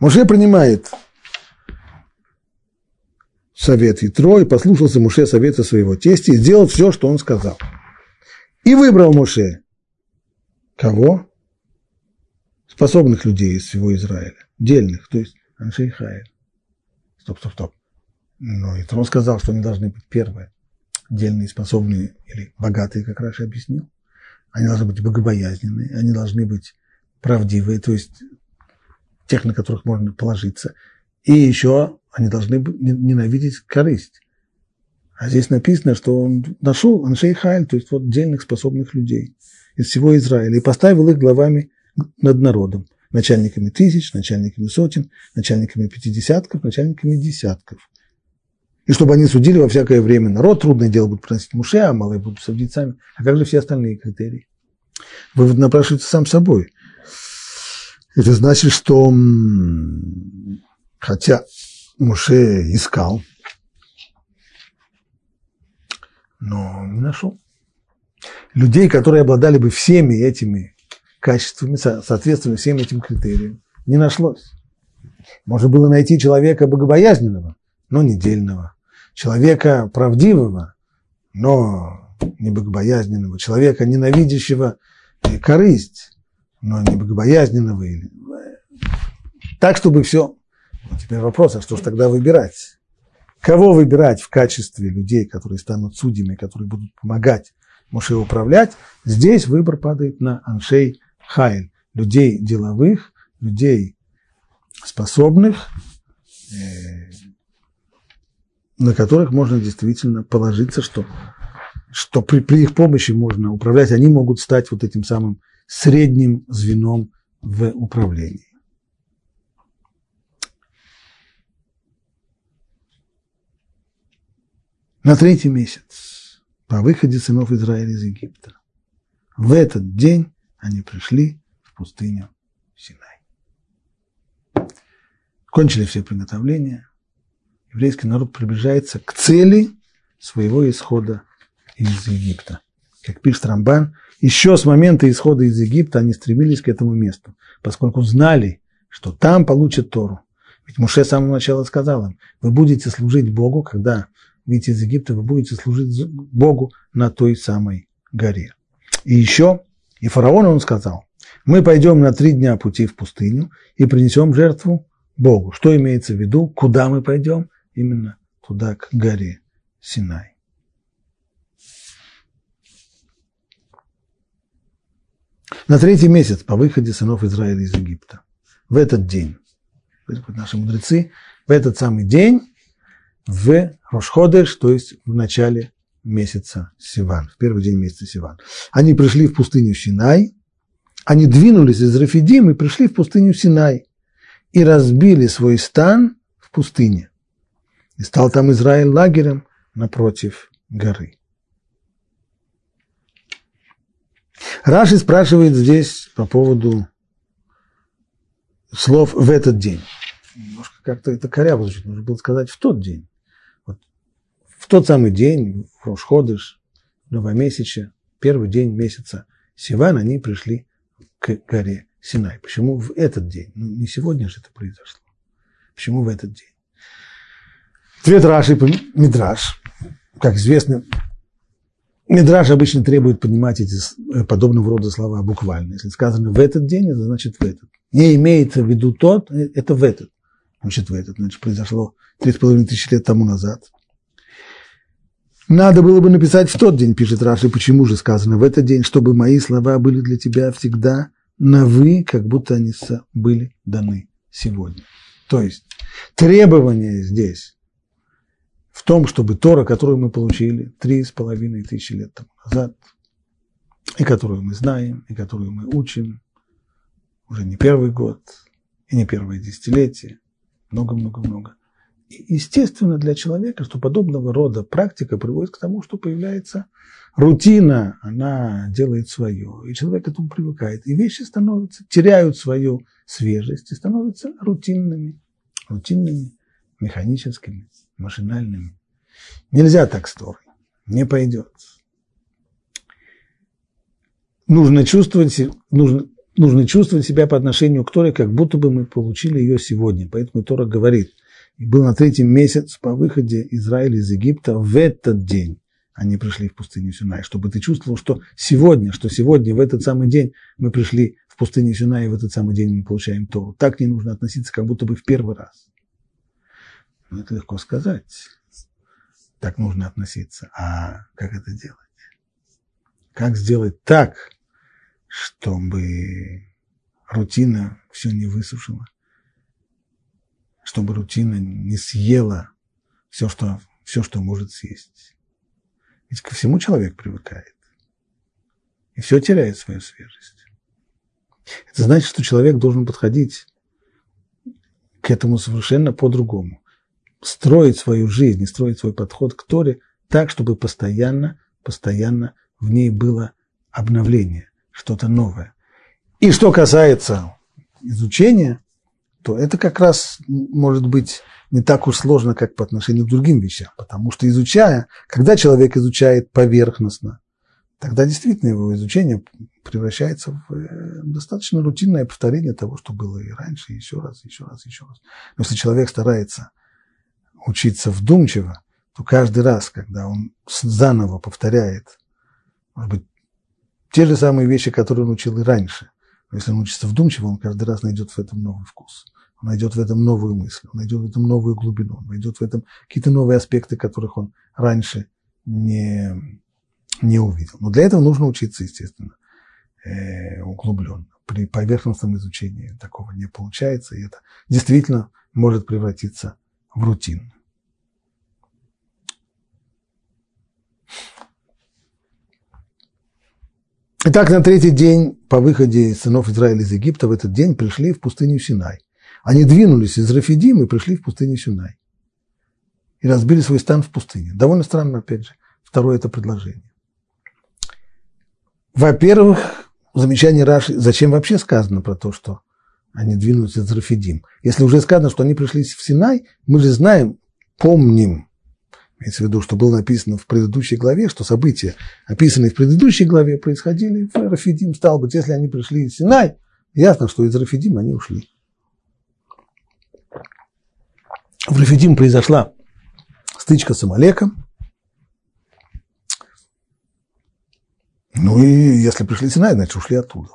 Муше принимает совет Итро и послушался Муше совета своего тестя и сделал все, что он сказал. И выбрал Муше кого? Способных людей из всего Израиля, дельных, то есть Аншей Хаэль. Стоп, стоп, стоп. Но Итро сказал, что они должны быть первые, дельные, способные или богатые, как Раша объяснил. Они должны быть богобоязненные, они должны быть правдивые, то есть тех, на которых можно положиться. И еще они должны ненавидеть корысть. А здесь написано, что он нашел Аншей Хайль, то есть вот дельных способных людей из всего Израиля, и поставил их главами над народом, начальниками тысяч, начальниками сотен, начальниками пятидесятков, начальниками десятков. И чтобы они судили во всякое время народ, трудное дело будет приносить Муше, а малые будут судить сами. А как же все остальные критерии? Вывод напрашивается сам собой. Это значит, что хотя Муше искал, но не нашел. Людей, которые обладали бы всеми этими качествами, соответственно всем этим критериям, не нашлось. Можно было найти человека богобоязненного, но недельного, человека правдивого, но не богобоязненного, человека, ненавидящего корысть, но не богобоязненного. Так, чтобы все. Теперь вопрос, а что же тогда выбирать? Кого выбирать в качестве людей, которые станут судьями, которые будут помогать Моше управлять? Здесь выбор падает на Аншей Хайль, людей деловых, людей способных, э, на которых можно действительно положиться, что, что при, при их помощи можно управлять, они могут стать вот этим самым средним звеном в управлении. На третий месяц по выходе сынов Израиля из Египта. В этот день они пришли в пустыню Синай. Кончили все приготовления. Еврейский народ приближается к цели своего исхода из Египта. Как пишет Рамбан, еще с момента исхода из Египта они стремились к этому месту, поскольку знали, что там получат Тору. Ведь Муше с самого начала сказал им, вы будете служить Богу, когда выйти из Египта, вы будете служить Богу на той самой горе. И еще, и фараону он сказал, мы пойдем на три дня пути в пустыню и принесем жертву Богу. Что имеется в виду? Куда мы пойдем? Именно туда, к горе Синай. На третий месяц по выходе сынов Израиля из Египта. В этот день, наши мудрецы, в этот самый день в Рошходеш, то есть в начале месяца Сиван, в первый день месяца Сиван. Они пришли в пустыню Синай, они двинулись из Рафидим и пришли в пустыню Синай и разбили свой стан в пустыне. И стал там Израиль лагерем напротив горы. Раши спрашивает здесь по поводу слов «в этот день». Немножко как-то это коряво звучит, нужно было сказать «в тот день» тот самый день, в Рошходыш, новомесяче, первый день месяца Сиван, они пришли к горе Синай. Почему в этот день? Ну, не сегодня же это произошло. Почему в этот день? Ответ Раши Мидраш. Как известно, Мидраш обычно требует поднимать эти э, подобного рода слова буквально. Если сказано в этот день, это значит в этот. Не имеется в виду тот, э, это в этот. Значит, в этот. Значит, произошло 3,5 тысячи лет тому назад. Надо было бы написать в тот день, пишет Раши, почему же сказано в этот день, чтобы мои слова были для тебя всегда на «вы», как будто они были даны сегодня. То есть требование здесь в том, чтобы Тора, которую мы получили три с половиной тысячи лет тому назад, и которую мы знаем, и которую мы учим уже не первый год, и не первое десятилетие, много-много-много, естественно для человека, что подобного рода практика приводит к тому, что появляется рутина, она делает свое, и человек к этому привыкает, и вещи становятся, теряют свою свежесть и становятся рутинными, рутинными, механическими, машинальными. Нельзя так с Торой, не пойдет. нужно чувствовать, нужно, нужно чувствовать себя по отношению к Торе, как будто бы мы получили ее сегодня. Поэтому Тора говорит, и был на третьем месяц по выходе Израиля из Египта в этот день они пришли в пустыню Синай, чтобы ты чувствовал, что сегодня, что сегодня, в этот самый день мы пришли в пустыню Синай, и в этот самый день мы получаем Тору. Так не нужно относиться, как будто бы в первый раз. Ну, это легко сказать. Так нужно относиться. А как это делать? Как сделать так, чтобы рутина все не высушила, чтобы рутина не съела все, что, все, что может съесть. Ведь ко всему человек привыкает. И все теряет свою свежесть. Это значит, что человек должен подходить к этому совершенно по-другому. Строить свою жизнь и строить свой подход к Торе так, чтобы постоянно, постоянно в ней было обновление что-то новое. И что касается изучения, то это как раз может быть не так уж сложно, как по отношению к другим вещам. Потому что изучая, когда человек изучает поверхностно, тогда действительно его изучение превращается в э, достаточно рутинное повторение того, что было и раньше, еще раз, еще раз, еще раз. Но если человек старается учиться вдумчиво, то каждый раз, когда он заново повторяет, может быть, те же самые вещи, которые он учил и раньше. Если он учится вдумчиво, он каждый раз найдет в этом новый вкус. Он найдет в этом новую мысль, он найдет в этом новую глубину, он найдет в этом какие-то новые аспекты, которых он раньше не, не увидел. Но для этого нужно учиться, естественно, э, углубленно. При поверхностном изучении такого не получается, и это действительно может превратиться в рутину. Итак, на третий день по выходе сынов Израиля из Египта в этот день пришли в пустыню Синай. Они двинулись из Рафидима и пришли в пустыню Синай. И разбили свой стан в пустыне. Довольно странно, опять же, второе это предложение. Во-первых, замечание Раши, зачем вообще сказано про то, что они двинулись из Рафидим? Если уже сказано, что они пришли в Синай, мы же знаем, помним, Имеется в виду, что было написано в предыдущей главе, что события, описанные в предыдущей главе, происходили в Рафидим. Стало быть, если они пришли из Синай, ясно, что из Рафидим они ушли. В Рафидим произошла стычка с Амалеком. Ну и если пришли в Синай, значит ушли оттуда.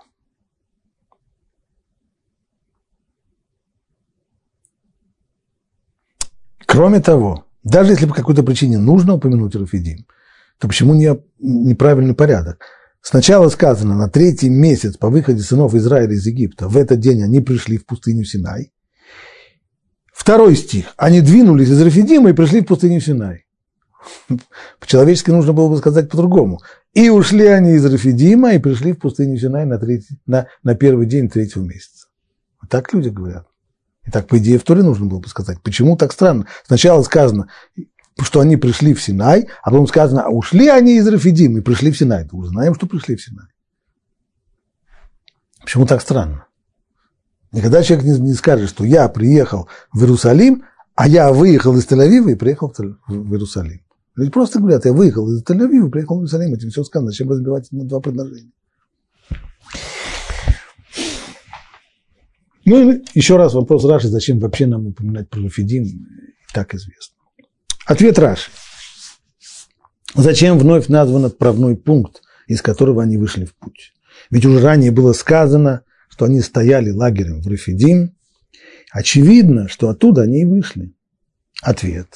Кроме того, даже если по какой-то причине нужно упомянуть Рафидим, то почему не, неправильный порядок? Сначала сказано, на третий месяц по выходе сынов Израиля из Египта, в этот день они пришли в пустыню Синай. Второй стих. Они двинулись из Рафидима и пришли в пустыню Синай. По-человечески нужно было бы сказать по-другому. И ушли они из Рафидима и пришли в пустыню Синай на, третий, на, на первый день третьего месяца. Вот так люди говорят. И так, по идее, в Торе нужно было бы сказать. Почему так странно? Сначала сказано, что они пришли в Синай, а потом сказано, а ушли они из Рафидим и пришли в Синай. Мы знаем, что пришли в Синай. Почему так странно? Никогда человек не, не скажет, что я приехал в Иерусалим, а я выехал из Тель-Авива и приехал в Иерусалим. Люди просто говорят, я выехал из Тель-Авива и приехал в Иерусалим. Этим все сказано. Зачем разбивать на два предложения? Ну и еще раз вопрос Раши, зачем вообще нам упоминать про Рафидим, так известно. Ответ Раши. Зачем вновь назван отправной пункт, из которого они вышли в путь? Ведь уже ранее было сказано, что они стояли лагерем в Рафидим. Очевидно, что оттуда они и вышли. Ответ.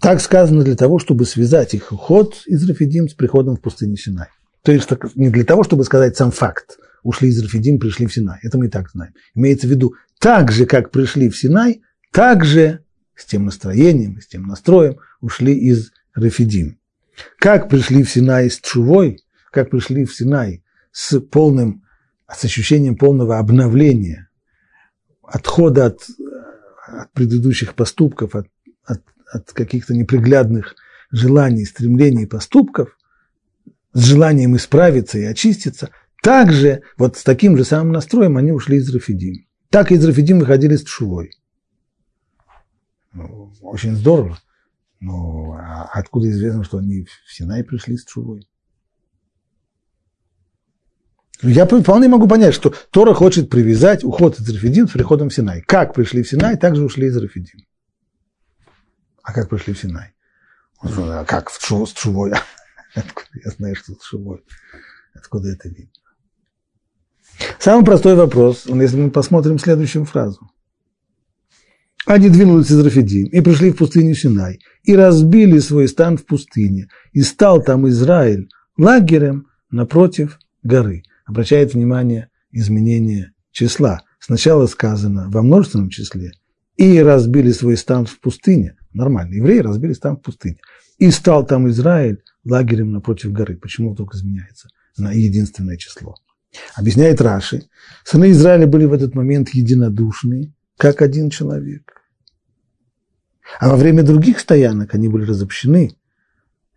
Так сказано для того, чтобы связать их уход из Рафидим с приходом в пустыню Синай. То есть не для того, чтобы сказать сам факт, ушли из Рафидим, пришли в Синай. Это мы и так знаем. Имеется в виду, так же, как пришли в Синай, так же с тем настроением, с тем настроем ушли из Рафидим. Как пришли в Синай с Чувой, как пришли в Синай с полным, с ощущением полного обновления, отхода от, от предыдущих поступков, от, от, от каких-то неприглядных желаний, стремлений поступков, с желанием исправиться и очиститься, также, вот с таким же самым настроем они ушли из Рафидим. Так из Рафидим выходили с Тшувой. Ну, очень здорово. Но а откуда известно, что они в Синай пришли с Тшувой? Я вполне могу понять, что Тора хочет привязать уход из Рафидим с приходом в Синай. Как пришли в Синай, так же ушли из Рафидим. А как пришли в Синай? А как в Чу, с Чувой? Откуда я знаю, что с Чувой? Откуда это видно? Самый простой вопрос, если мы посмотрим следующую фразу. Они двинулись из Рафидим и пришли в пустыню Синай, и разбили свой стан в пустыне, и стал там Израиль лагерем напротив горы. Обращает внимание изменение числа. Сначала сказано во множественном числе, и разбили свой стан в пустыне. Нормально, евреи разбили стан в пустыне. И стал там Израиль лагерем напротив горы. Почему вдруг изменяется на единственное число? Объясняет Раши, сыны Израиля были в этот момент единодушны, как один человек. А во время других стоянок они были разобщены,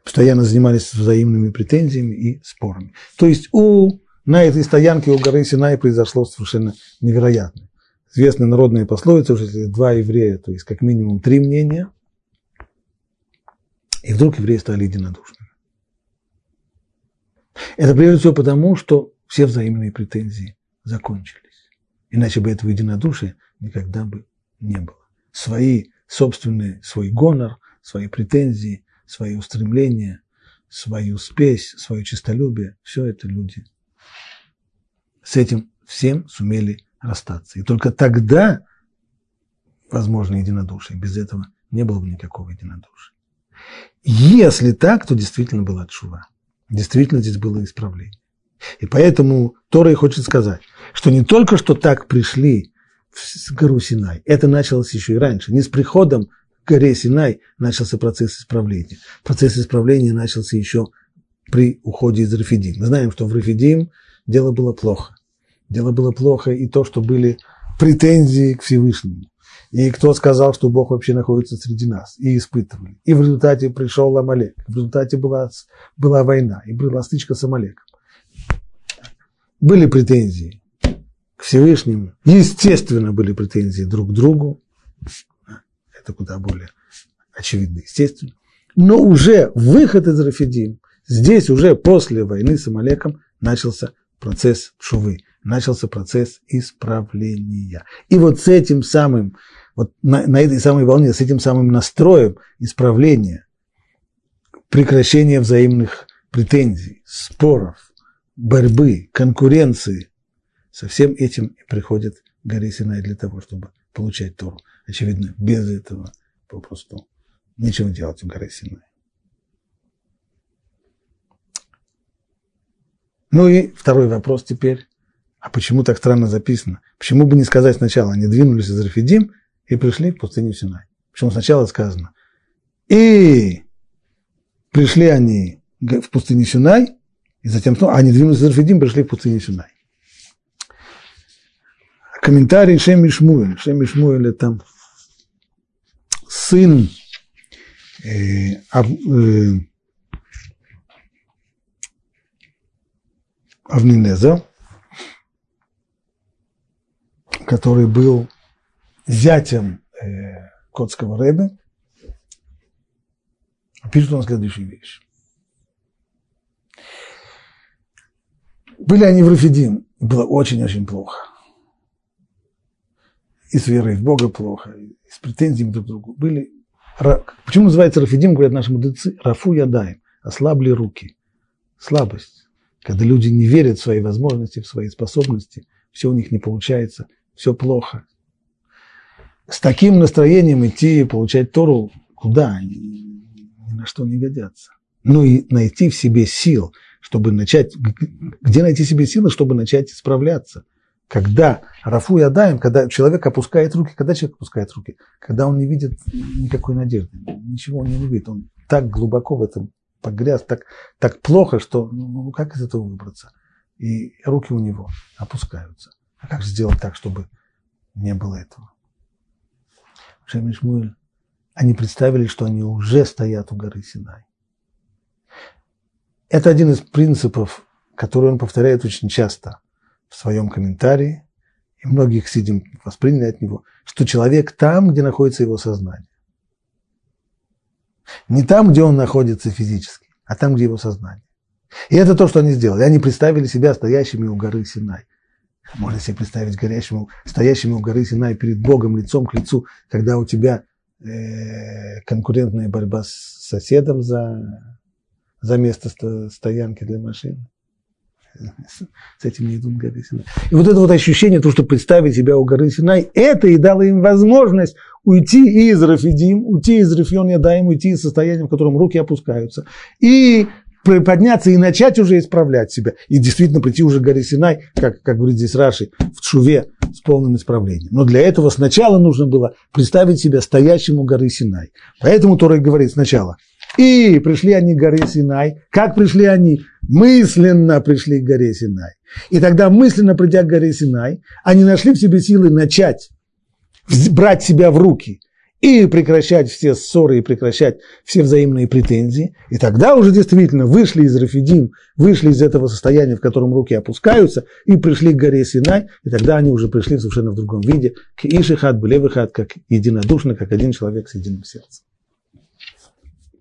постоянно занимались взаимными претензиями и спорами. То есть у, на этой стоянке у горы Синай произошло совершенно невероятное. Известная народная пословица, если два еврея, то есть как минимум три мнения, и вдруг евреи стали единодушными. Это прежде всего потому, что все взаимные претензии закончились. Иначе бы этого единодушия никогда бы не было. Свои собственный, свой гонор, свои претензии, свои устремления, свою спесь, свое честолюбие, все это люди с этим всем сумели расстаться. И только тогда возможно единодушие. Без этого не было бы никакого единодушия. Если так, то действительно была чува. Действительно здесь было исправление. И поэтому Тора и хочет сказать, что не только что так пришли в гору Синай, это началось еще и раньше. Не с приходом к горе Синай начался процесс исправления. Процесс исправления начался еще при уходе из Рафидим. Мы знаем, что в Рафидим дело было плохо. Дело было плохо и то, что были претензии к Всевышнему. И кто сказал, что Бог вообще находится среди нас, и испытывали. И в результате пришел Амалек, в результате была, была война, и была стычка с Амалеком. Были претензии к Всевышнему. Естественно, были претензии друг к другу. Это куда более очевидно, естественно. Но уже выход из Рафидим, здесь уже после войны с Амалеком начался процесс шувы, начался процесс исправления. И вот с этим самым вот на, на этой самой волне, с этим самым настроем исправления, прекращения взаимных претензий, споров, борьбы, конкуренции, со всем этим приходит горе Синай для того, чтобы получать Тору. Очевидно, без этого попросту нечего делать в горе Синай. Ну и второй вопрос теперь. А почему так странно записано? Почему бы не сказать сначала, они двинулись из Рафидим и пришли в пустыню Синай. Почему сначала сказано, и пришли они в пустыню Синай, и затем снова, они двинулись из Рафидим, пришли в пустыню Синай. Комментарий Шеми Шмуэль. Шеми Шмуэль – это сын э, э, Авнинеза, который был зятем э, Котского Рэбе, пишет он следующую вещь. Были они в Рафидим, было очень-очень плохо. И с верой в Бога плохо, и с претензиями друг к другу. Были, почему называется Рафидим, говорят наши мудрецы, Рафу ядаем, ослабли руки. Слабость. Когда люди не верят в свои возможности, в свои способности, все у них не получается, все плохо, с таким настроением идти и получать Тору куда? Ни, на что не годятся. Ну и найти в себе сил, чтобы начать, где найти себе силы, чтобы начать исправляться. Когда Рафу и Адаем, когда человек опускает руки, когда человек опускает руки, когда он не видит никакой надежды, ничего он не видит, он так глубоко в этом погряз, так, так плохо, что ну, ну как из этого выбраться? И руки у него опускаются. А как сделать так, чтобы не было этого? Шем и они представили, что они уже стоят у горы Синай. Это один из принципов, который он повторяет очень часто в своем комментарии, и многих сидим восприняли от него, что человек там, где находится его сознание. Не там, где он находится физически, а там, где его сознание. И это то, что они сделали. Они представили себя стоящими у горы Синай. Можно себе представить горящим, стоящими у горы Синай перед Богом лицом к лицу, когда у тебя э, конкурентная борьба с соседом за, за место стоянки для машин. С этим не идут горы Синай. И вот это вот ощущение, то, что представить себя у горы Синай, это и дало им возможность уйти из Рафидим, уйти из Рифьон Ядаем, уйти из состояния, в котором руки опускаются, и подняться и начать уже исправлять себя. И действительно прийти уже к горе Синай, как, как говорит здесь Раши, в Чуве с полным исправлением. Но для этого сначала нужно было представить себя стоящим у горы Синай. Поэтому Тора говорит сначала. И пришли они к горе Синай. Как пришли они? Мысленно пришли к горе Синай. И тогда, мысленно придя к горе Синай, они нашли в себе силы начать брать себя в руки и прекращать все ссоры, и прекращать все взаимные претензии. И тогда уже действительно вышли из Рафидим, вышли из этого состояния, в котором руки опускаются, и пришли к горе Синай, и тогда они уже пришли совершенно в другом виде, к Ишихат, Булевихат, как единодушно, как один человек с единым сердцем.